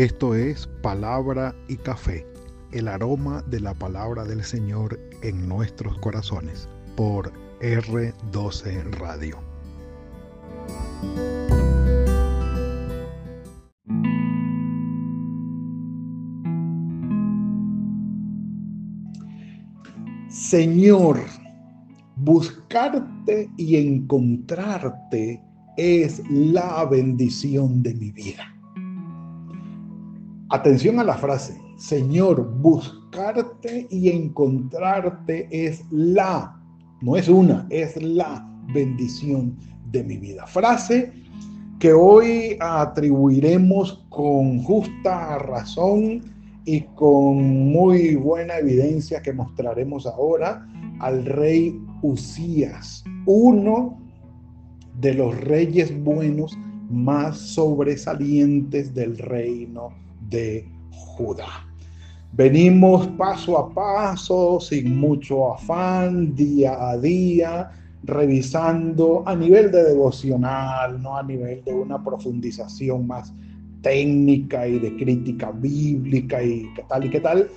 Esto es Palabra y Café, el aroma de la palabra del Señor en nuestros corazones, por R12 Radio. Señor, buscarte y encontrarte es la bendición de mi vida. Atención a la frase, Señor, buscarte y encontrarte es la, no es una, es la bendición de mi vida. Frase que hoy atribuiremos con justa razón y con muy buena evidencia que mostraremos ahora al rey Usías, uno de los reyes buenos más sobresalientes del reino de Judá. Venimos paso a paso, sin mucho afán, día a día, revisando a nivel de devocional, no a nivel de una profundización más técnica y de crítica bíblica y qué tal y qué tal,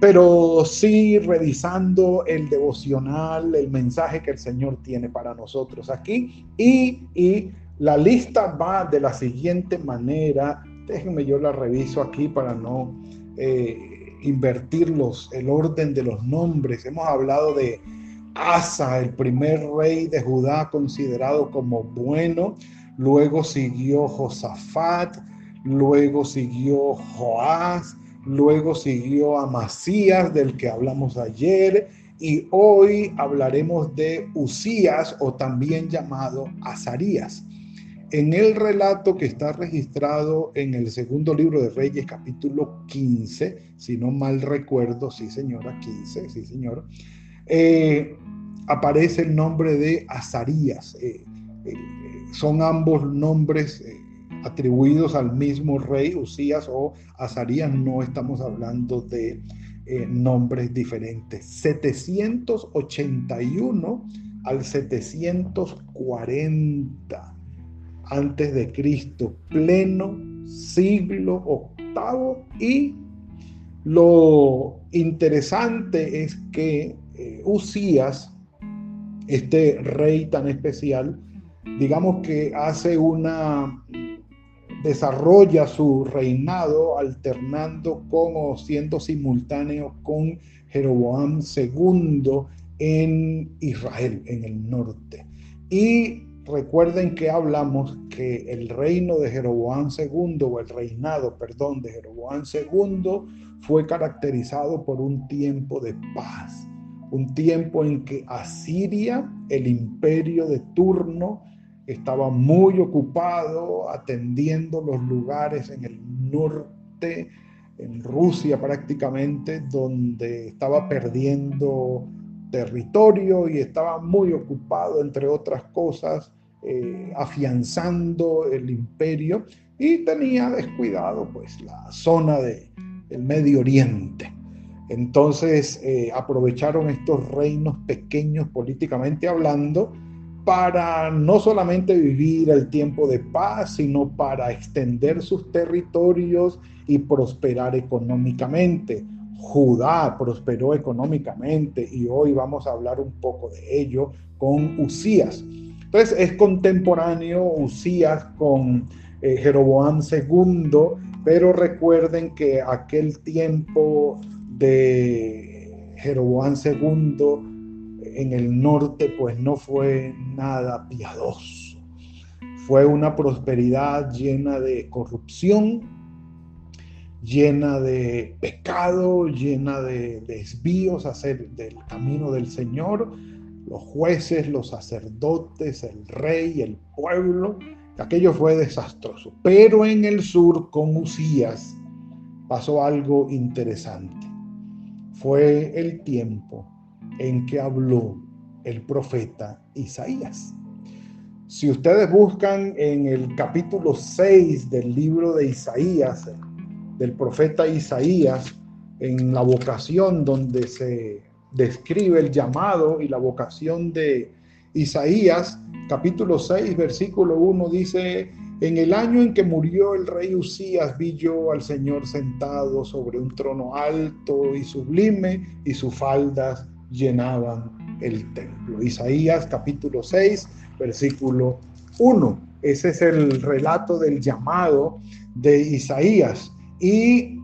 pero sí revisando el devocional, el mensaje que el Señor tiene para nosotros aquí y, y la lista va de la siguiente manera Déjenme yo la reviso aquí para no eh, invertir el orden de los nombres. Hemos hablado de Asa, el primer rey de Judá considerado como bueno. Luego siguió Josafat, luego siguió Joás, luego siguió Amasías, del que hablamos ayer, y hoy hablaremos de Usías o también llamado Azarías. En el relato que está registrado en el segundo libro de Reyes, capítulo 15, si no mal recuerdo, sí señora, 15, sí señor, eh, aparece el nombre de Azarías. Eh, eh, son ambos nombres atribuidos al mismo rey, Usías o Azarías, no estamos hablando de nombres diferentes. 781 al 740 antes de Cristo, pleno siglo octavo y lo interesante es que eh, Usías, este rey tan especial, digamos que hace una desarrolla su reinado alternando con o siendo simultáneo con Jeroboam II en Israel, en el norte. Y Recuerden que hablamos que el reino de Jeroboam II, o el reinado, perdón, de Jeroboam II fue caracterizado por un tiempo de paz, un tiempo en que Asiria, el imperio de turno, estaba muy ocupado atendiendo los lugares en el norte, en Rusia prácticamente, donde estaba perdiendo territorio y estaba muy ocupado, entre otras cosas, eh, afianzando el imperio y tenía descuidado pues la zona de, del Medio Oriente. Entonces eh, aprovecharon estos reinos pequeños políticamente hablando para no solamente vivir el tiempo de paz, sino para extender sus territorios y prosperar económicamente. Judá prosperó económicamente y hoy vamos a hablar un poco de ello con Usías. Entonces es contemporáneo Usías con eh, Jeroboam II, pero recuerden que aquel tiempo de Jeroboam II en el norte pues no fue nada piadoso. Fue una prosperidad llena de corrupción, llena de pecado, llena de desvíos hacer del camino del Señor los jueces, los sacerdotes, el rey, el pueblo. Aquello fue desastroso. Pero en el sur, con Usías, pasó algo interesante. Fue el tiempo en que habló el profeta Isaías. Si ustedes buscan en el capítulo 6 del libro de Isaías, del profeta Isaías, en la vocación donde se describe el llamado y la vocación de Isaías, capítulo 6, versículo 1, dice, En el año en que murió el rey Usías, vi yo al Señor sentado sobre un trono alto y sublime, y sus faldas llenaban el templo. Isaías capítulo 6, versículo 1. Ese es el relato del llamado de Isaías. Y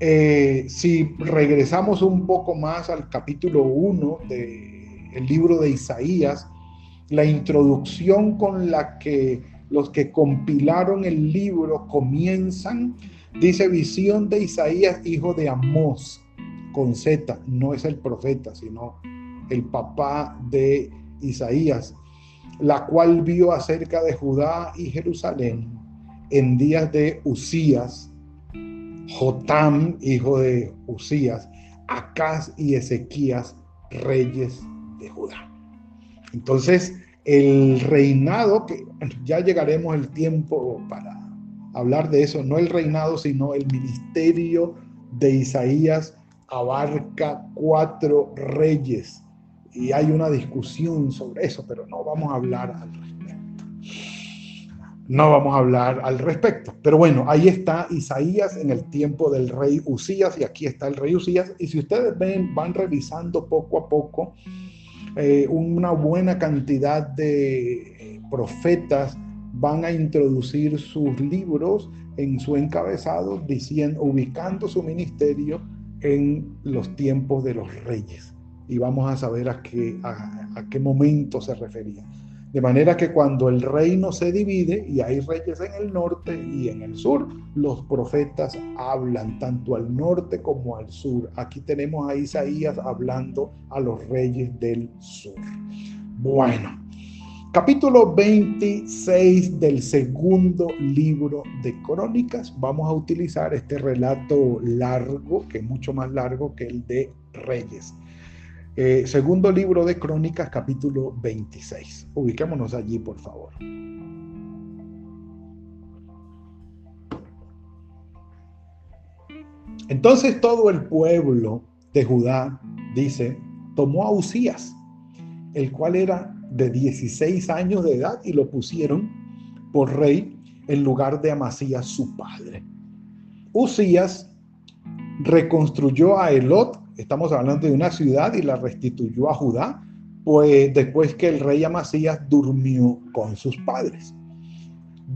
eh, si regresamos un poco más al capítulo 1 del libro de Isaías, la introducción con la que los que compilaron el libro comienzan, dice visión de Isaías, hijo de Amós, con Z, no es el profeta, sino el papá de Isaías, la cual vio acerca de Judá y Jerusalén en días de Usías, Jotam, hijo de Usías, Acaz y Ezequías, reyes de Judá. Entonces, el reinado, que ya llegaremos el tiempo para hablar de eso, no el reinado, sino el ministerio de Isaías abarca cuatro reyes. Y hay una discusión sobre eso, pero no vamos a hablar al. No vamos a hablar al respecto. Pero bueno, ahí está Isaías en el tiempo del rey Usías y aquí está el rey Usías. Y si ustedes ven, van revisando poco a poco eh, una buena cantidad de eh, profetas van a introducir sus libros en su encabezado, diciendo, ubicando su ministerio en los tiempos de los reyes. Y vamos a saber a qué, a qué momento se refería. De manera que cuando el reino se divide y hay reyes en el norte y en el sur, los profetas hablan tanto al norte como al sur. Aquí tenemos a Isaías hablando a los reyes del sur. Bueno, capítulo 26 del segundo libro de Crónicas. Vamos a utilizar este relato largo, que es mucho más largo que el de Reyes. Eh, segundo libro de Crónicas, capítulo 26. Ubiquémonos allí, por favor. Entonces todo el pueblo de Judá, dice, tomó a Usías, el cual era de 16 años de edad, y lo pusieron por rey en lugar de Amasías, su padre. Usías reconstruyó a Elot estamos hablando de una ciudad y la restituyó a Judá, pues después que el rey Amasías durmió con sus padres.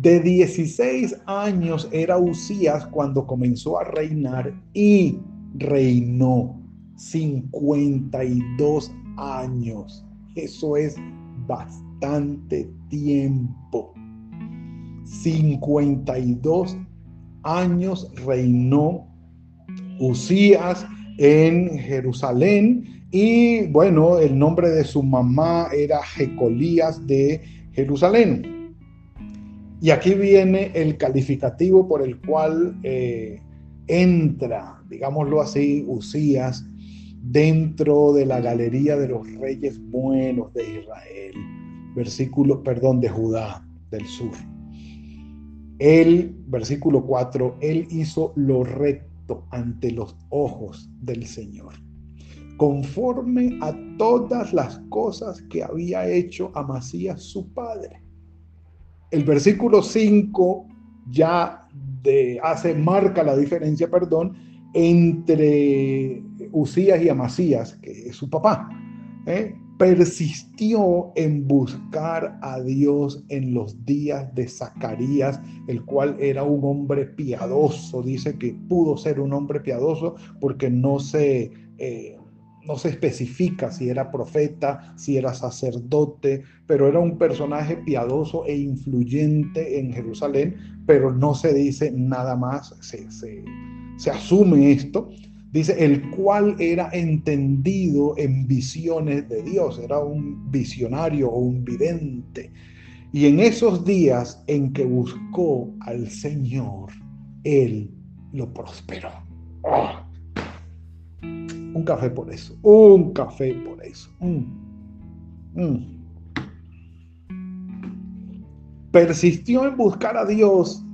De 16 años era Usías cuando comenzó a reinar y reinó 52 años. Eso es bastante tiempo. 52 años reinó Usías en Jerusalén y bueno, el nombre de su mamá era Jecolías de Jerusalén. Y aquí viene el calificativo por el cual eh, entra, digámoslo así, Usías dentro de la galería de los reyes buenos de Israel, versículo, perdón, de Judá del sur. El versículo 4, él hizo lo recto ante los ojos del Señor, conforme a todas las cosas que había hecho Amasías su padre. El versículo 5 ya de, hace, marca la diferencia, perdón, entre Usías y Amasías, que es su papá. ¿eh? Persistió en buscar a Dios en los días de Zacarías, el cual era un hombre piadoso. Dice que pudo ser un hombre piadoso porque no se, eh, no se especifica si era profeta, si era sacerdote, pero era un personaje piadoso e influyente en Jerusalén, pero no se dice nada más, se, se asume esto Dice, el cual era entendido en visiones de Dios, era un visionario o un vidente. Y en esos días en que buscó al Señor, Él lo prosperó. Un café por eso, un café por eso. Mm. Mm. Persistió en buscar a Dios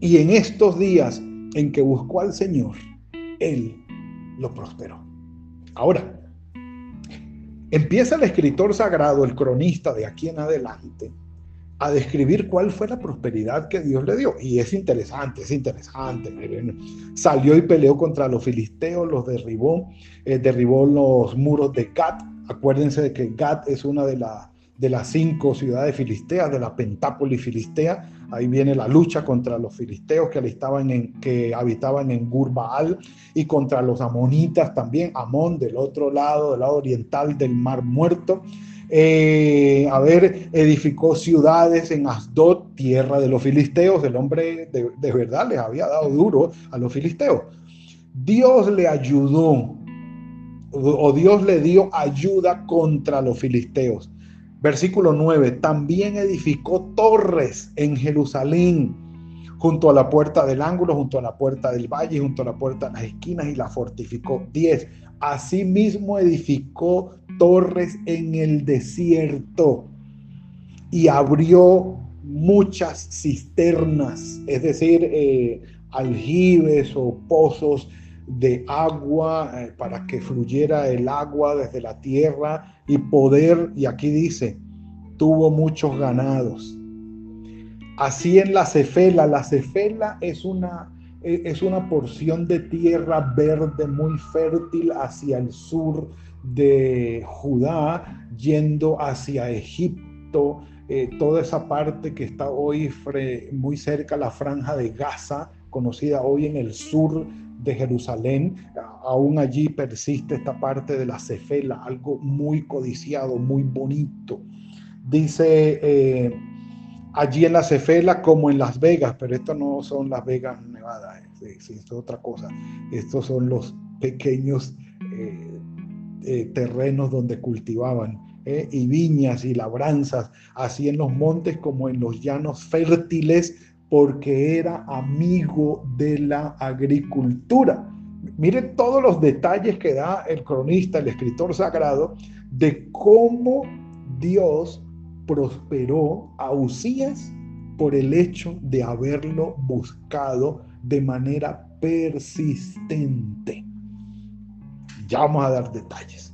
y en estos días en que buscó al Señor, él lo prosperó. Ahora, empieza el escritor sagrado, el cronista de aquí en adelante, a describir cuál fue la prosperidad que Dios le dio. Y es interesante, es interesante. Salió y peleó contra los filisteos, los derribó, eh, derribó los muros de Gat. Acuérdense de que Gat es una de, de las cinco ciudades filisteas, de la Pentápolis filistea. Ahí viene la lucha contra los filisteos que, en, que habitaban en Gurbaal y contra los amonitas también, Amón del otro lado, del lado oriental del Mar Muerto. Eh, a ver, edificó ciudades en Asdod, tierra de los filisteos. El hombre de, de verdad les había dado duro a los filisteos. Dios le ayudó, o Dios le dio ayuda contra los filisteos. Versículo 9, también edificó torres en Jerusalén, junto a la puerta del ángulo, junto a la puerta del valle, junto a la puerta de las esquinas, y la fortificó. 10, asimismo edificó torres en el desierto y abrió muchas cisternas, es decir, eh, aljibes o pozos de agua eh, para que fluyera el agua desde la tierra y poder, y aquí dice, tuvo muchos ganados. Así en la cefela, la cefela es una, e, es una porción de tierra verde muy fértil hacia el sur de Judá, yendo hacia Egipto, eh, toda esa parte que está hoy muy cerca la franja de Gaza, conocida hoy en el sur de Jerusalén, aún allí persiste esta parte de la cefela, algo muy codiciado, muy bonito. Dice eh, allí en la cefela como en Las Vegas, pero esto no son Las Vegas, Nevada, esto es otra cosa. Estos son los pequeños eh, eh, terrenos donde cultivaban. y viñas y labranzas, así en los montes como en los llanos fértiles porque era amigo de la agricultura. Miren todos los detalles que da el cronista, el escritor sagrado, de cómo Dios prosperó a Usías por el hecho de haberlo buscado de manera persistente. Ya vamos a dar detalles.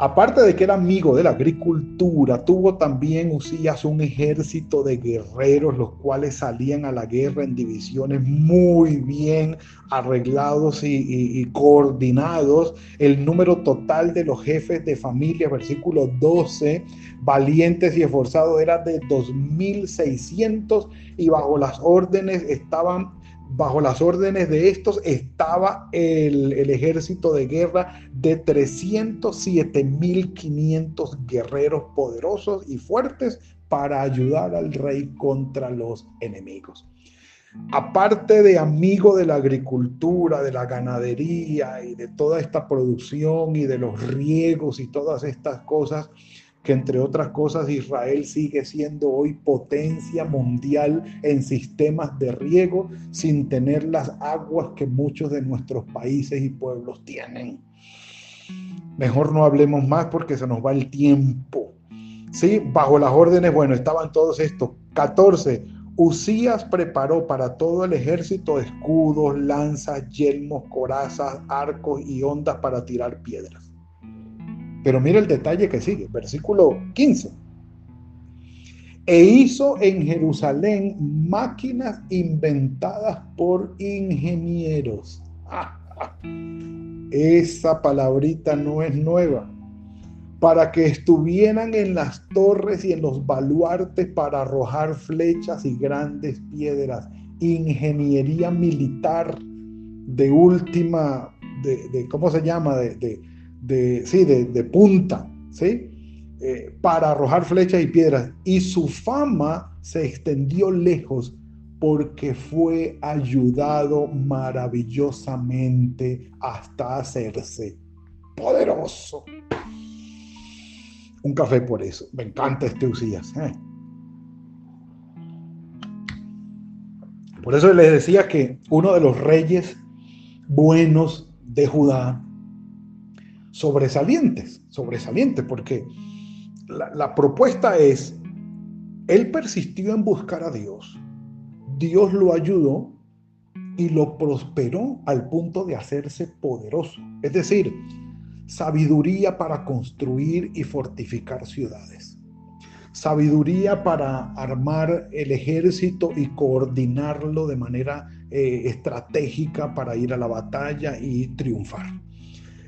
Aparte de que era amigo de la agricultura, tuvo también Usías un ejército de guerreros, los cuales salían a la guerra en divisiones muy bien arreglados y, coordinados. El número total de los jefes de familia, versículo 12, valientes y esforzados, era de 2.600 y bajo las órdenes estaban bajo las órdenes de estos estaba el, ejército de guerra de 307.500 guerreros poderosos y fuertes para ayudar al rey contra los enemigos. Aparte de amigo de la agricultura, de la ganadería y de toda esta producción y de los riegos y todas estas cosas, que entre otras cosas Israel sigue siendo hoy potencia mundial en sistemas de riego sin tener las aguas que muchos de nuestros países y pueblos tienen. Mejor no hablemos más porque se nos va el tiempo. Sí, bajo las órdenes, bueno, estaban todos estos. 14. Usías preparó para todo el ejército escudos, lanzas, yelmos, corazas, arcos y ondas para tirar piedras. Pero mira el detalle que sigue, versículo 15. E hizo en Jerusalén máquinas inventadas por ingenieros. esa palabrita no es nueva. Para que estuvieran en las torres y en los baluartes para arrojar flechas y grandes piedras. Ingeniería militar de última, de, ¿cómo se llama? de, sí, de, punta, ¿sí? Eh, para arrojar flechas y piedras. Y su fama se extendió lejos porque fue ayudado maravillosamente hasta hacerse poderoso. Un café por eso. Me encanta este Usías. ¿eh? Por eso les decía que uno de los reyes buenos de Judá sobresalientes, sobresalientes, porque la, propuesta es, él persistió en buscar a Dios, Dios lo ayudó y lo prosperó al punto de hacerse poderoso. Es decir, sabiduría para construir y fortificar ciudades. sabiduría para armar el ejército y coordinarlo de manera eh, estratégica para ir a la batalla y triunfar.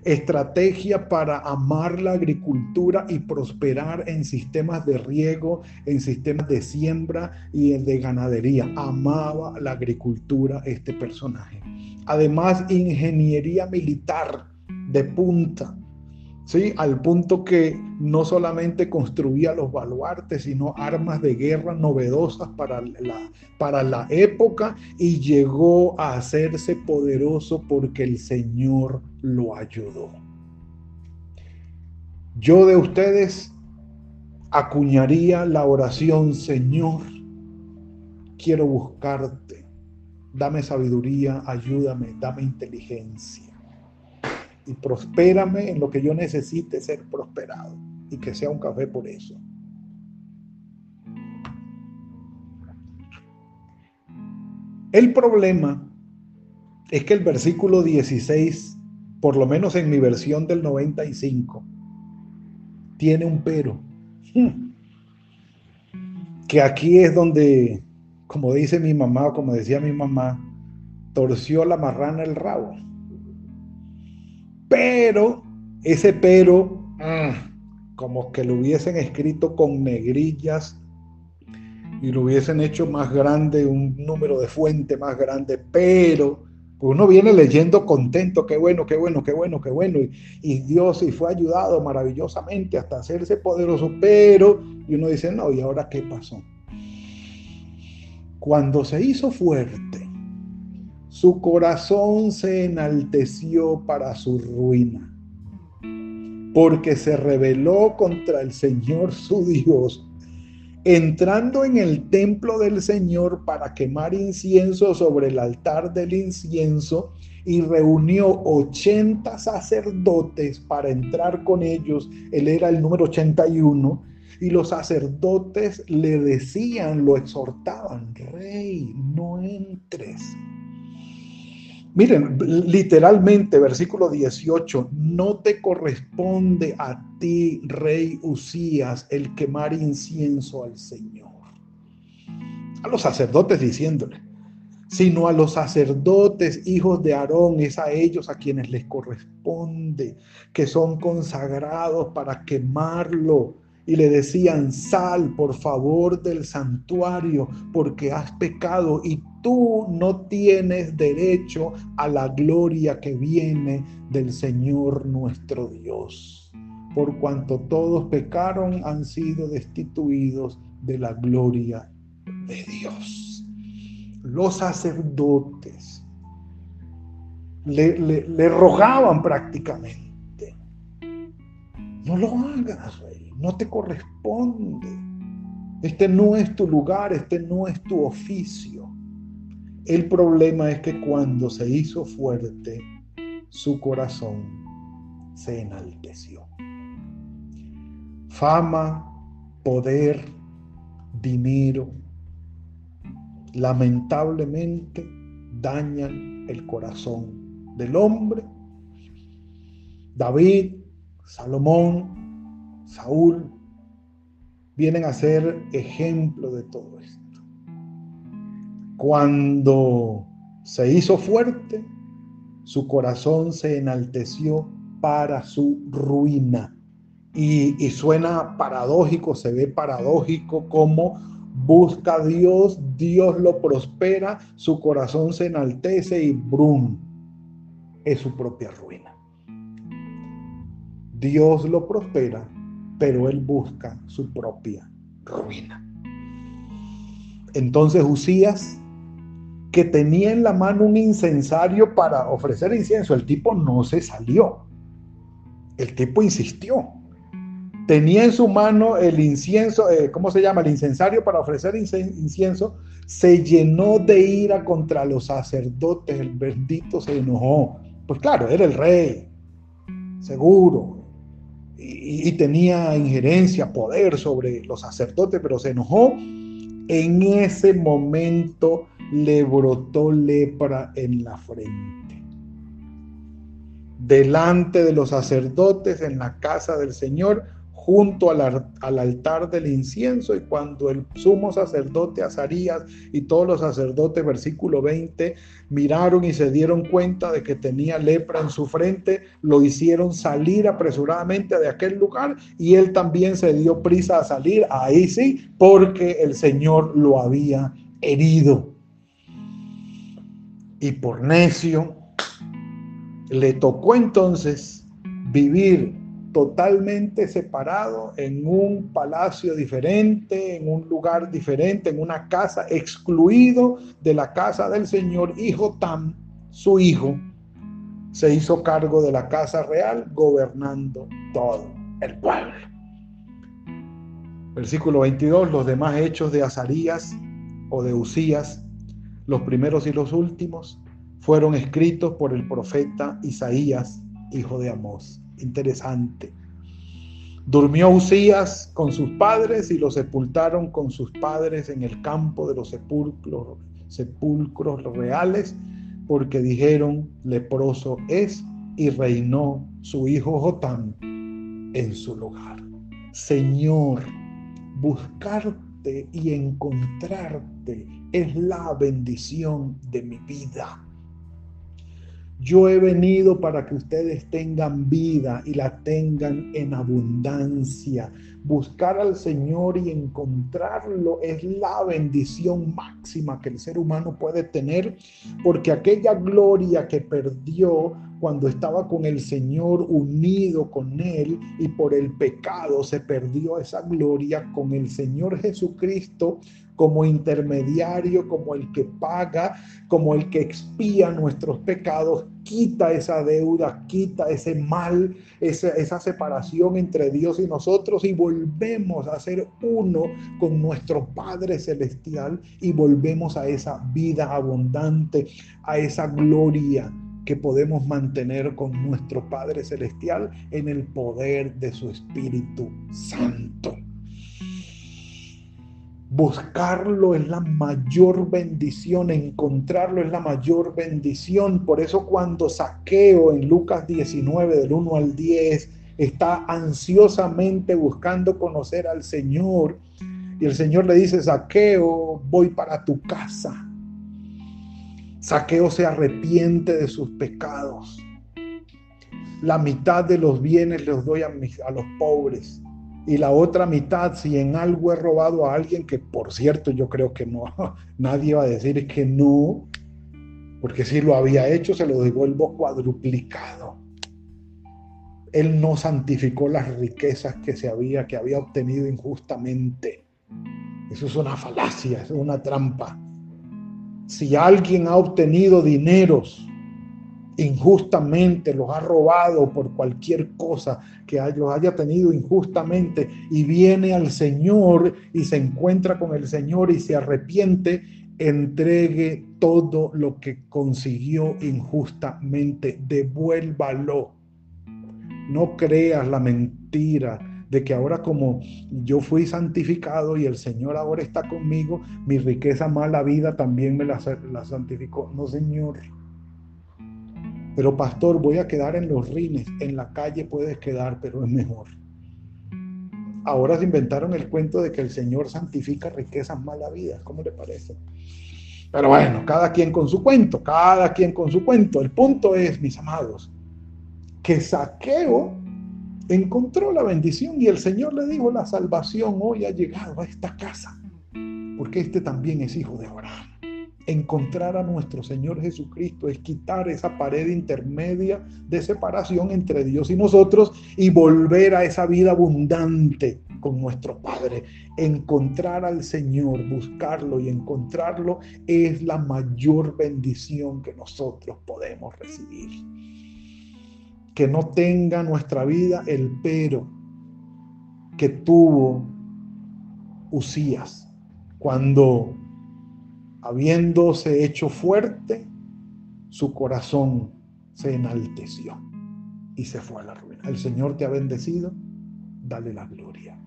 Estrategia para amar la agricultura y prosperar en sistemas de riego, en sistemas de siembra y de ganadería. Amaba la agricultura este personaje. Además, ingeniería militar de punta ¿sí? Al punto que no solamente construía los baluartes, sino armas de guerra novedosas para la, para la época y llegó a hacerse poderoso porque el Señor lo ayudó. Yo de ustedes acuñaría la oración, Señor, quiero buscarte, dame sabiduría, ayúdame, dame inteligencia y prospérame en lo que yo necesite ser prosperado y que sea un café por eso. El problema es que el versículo 16, por lo menos en mi versión del 95, tiene un pero. Que aquí es donde, como dice mi mamá o como decía mi mamá, torció la marrana el rabo. Pero, ese pero, mm, como que lo hubiesen escrito con negrillas y lo hubiesen hecho más grande, un número de fuente más grande, pero pues uno viene leyendo contento, qué bueno, qué bueno, qué bueno, qué bueno, y, y, Dios y fue ayudado maravillosamente hasta hacerse poderoso, pero, y uno dice, no, ¿y ahora qué pasó? Cuando se hizo fuerte, su corazón se enalteció para su ruina, porque se rebeló contra el Señor su Dios, entrando en el templo del Señor para quemar incienso sobre el altar del incienso, y reunió 80 sacerdotes para entrar con ellos. Él era el número 81. Y los sacerdotes le decían, lo exhortaban, rey, no entres Miren, literalmente, versículo 18, no te corresponde a ti, rey Usías, el quemar incienso al Señor. A los sacerdotes diciéndole, sino a los sacerdotes, hijos de Aarón, es a ellos a quienes les corresponde, que son consagrados para quemarlo y le decían, sal por favor del santuario porque has pecado y tú no tienes derecho a la gloria que viene del Señor nuestro Dios. Por cuanto todos pecaron, han sido destituidos de la gloria de Dios. Los sacerdotes le, le rogaban prácticamente, no lo hagas, no te corresponde. Este no es tu lugar, este no es tu oficio. El problema es que cuando se hizo fuerte, su corazón se enalteció. Fama, poder, dinero, lamentablemente dañan el corazón del hombre. David, Salomón, Saúl, vienen a ser ejemplo de todo esto. Cuando se hizo fuerte, su corazón se enalteció para su ruina. Y, y, suena paradójico, se ve paradójico como busca a Dios, Dios lo prospera, su corazón se enaltece y brum, es su propia ruina. Dios lo prospera, pero él busca su propia ruina. Entonces Usías, que tenía en la mano un incensario para ofrecer incienso, el tipo no se salió. El tipo insistió. Tenía en su mano el incienso, eh, ¿cómo se llama? El incensario para ofrecer incienso. Se llenó de ira contra los sacerdotes. El bendito se enojó. Pues claro, era el rey. Seguro, y, tenía injerencia, poder sobre los sacerdotes, pero se enojó. En ese momento le brotó lepra en la frente. Delante de los sacerdotes en la casa del Señor, junto al, al, altar del incienso y cuando el sumo sacerdote Azarías y todos los sacerdotes, versículo 20, miraron y se dieron cuenta de que tenía lepra en su frente, lo hicieron salir apresuradamente de aquel lugar y él también se dio prisa a salir, ahí sí, porque el Señor lo había herido. Y por necio, le tocó entonces vivir totalmente separado en un palacio diferente, en un lugar diferente, en una casa, excluido de la casa del Señor. Hijo Tam, su hijo, se hizo cargo de la casa real, gobernando todo el pueblo. Versículo 22, los demás hechos de Azarías o de Usías, los primeros y los últimos, fueron escritos por el profeta Isaías, hijo de Amós interesante. Durmió Usías con sus padres y lo sepultaron con sus padres en el campo de los sepulcros, sepulcros reales, porque dijeron, leproso es, y reinó su hijo Jotam en su lugar. Señor, buscarte y encontrarte es la bendición de mi vida. Yo he venido para que ustedes tengan vida y la tengan en abundancia. Buscar al Señor y encontrarlo es la bendición máxima que el ser humano puede tener, porque aquella gloria que perdió cuando estaba con el Señor unido con Él y por el pecado se perdió esa gloria con el Señor Jesucristo como intermediario, como el que paga, como el que expía nuestros pecados, quita esa deuda, quita ese mal, esa, esa separación entre Dios y nosotros y volvemos a ser uno con nuestro Padre Celestial y volvemos a esa vida abundante, a esa gloria que podemos mantener con nuestro Padre Celestial en el poder de su Espíritu Santo. Buscarlo es la mayor bendición, encontrarlo es la mayor bendición. Por eso cuando Saqueo en Lucas 19 del 1 al 10 está ansiosamente buscando conocer al Señor y el Señor le dice, Saqueo, voy para tu casa. Saqueo se arrepiente de sus pecados. La mitad de los bienes los doy a, a los pobres y la otra mitad, si en algo he robado a alguien, que por cierto yo creo que no, nadie va a decir que no, porque si lo había hecho, se lo devuelvo cuadruplicado. Él no santificó las riquezas que se había, que había obtenido injustamente. Eso es una falacia, es una trampa. Si alguien ha obtenido dineros injustamente, los ha robado por cualquier cosa que los haya tenido injustamente y viene al Señor y se encuentra con el Señor y se arrepiente, entregue todo lo que consiguió injustamente, devuélvalo. No creas la mentira de que ahora como yo fui santificado y el Señor ahora está conmigo, mi riqueza mala vida también me la, la santificó. No, Señor. Pero pastor, voy a quedar en los rines, en la calle puedes quedar, pero es mejor. Ahora se inventaron el cuento de que el Señor santifica riquezas mala vida. ¿Cómo le parece? Pero bueno, cada quien con su cuento, cada quien con su cuento. El punto es, mis amados, que Saqueo encontró la bendición y el Señor le dijo, la salvación hoy ha llegado a esta casa, porque este también es hijo de Abraham. Encontrar a nuestro Señor Jesucristo es quitar esa pared intermedia de separación entre Dios y nosotros y volver a esa vida abundante con nuestro Padre. Encontrar al Señor, buscarlo y encontrarlo es la mayor bendición que nosotros podemos recibir. Que no tenga nuestra vida el pero que tuvo Usías cuando habiéndose hecho fuerte, su corazón se enalteció y se fue a la ruina. El Señor te ha bendecido, dale la gloria.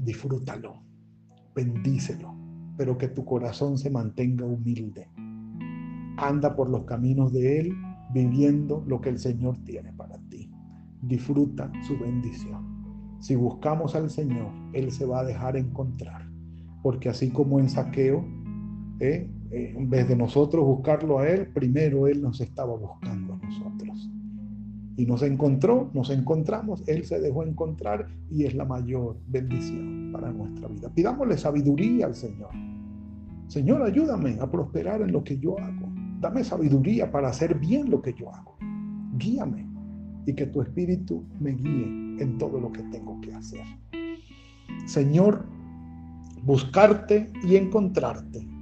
Disfrútalo, bendícelo, pero que tu corazón se mantenga humilde. Anda por los caminos de Él, viviendo lo que el Señor tiene para ti. Disfruta su bendición. Si buscamos al Señor, Él se va a dejar encontrar. Porque así como en saqueo. Eh, en vez de nosotros buscarlo a Él, primero Él nos estaba buscando a nosotros. Y nos encontró, nos encontramos, Él se dejó encontrar y es la mayor bendición para nuestra vida. Pidámosle sabiduría al Señor. Señor, ayúdame a prosperar en lo que yo hago. Dame sabiduría para hacer bien lo que yo hago. Guíame y que tu espíritu me guíe en todo lo que tengo que hacer. Señor, buscarte y encontrarte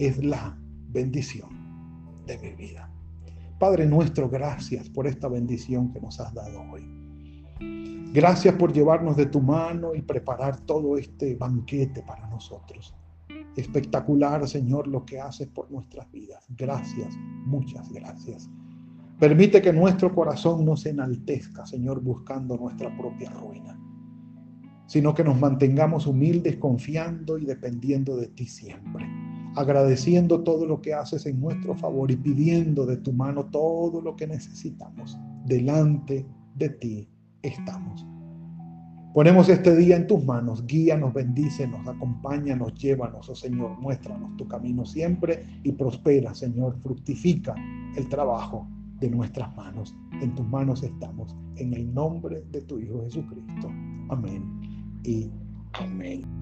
es la bendición de mi vida. Padre nuestro, gracias por esta bendición que nos has dado hoy. Gracias por llevarnos de tu mano y preparar todo este banquete para nosotros. Espectacular, Señor, lo que haces por nuestras vidas. Gracias, muchas gracias. Permite que nuestro corazón no se enaltezca, Señor, buscando nuestra propia ruina, sino que nos mantengamos humildes, confiando y dependiendo de ti siempre, agradeciendo todo lo que haces en nuestro favor y pidiendo de tu mano todo lo que necesitamos. Delante de ti estamos. Ponemos este día en tus manos, guíanos, bendícenos, acompáñanos, llévanos, oh Señor, muéstranos tu camino siempre y prospera, Señor, fructifica el trabajo de nuestras manos. En tus manos estamos, en el nombre de tu Hijo Jesucristo. Amén y amén.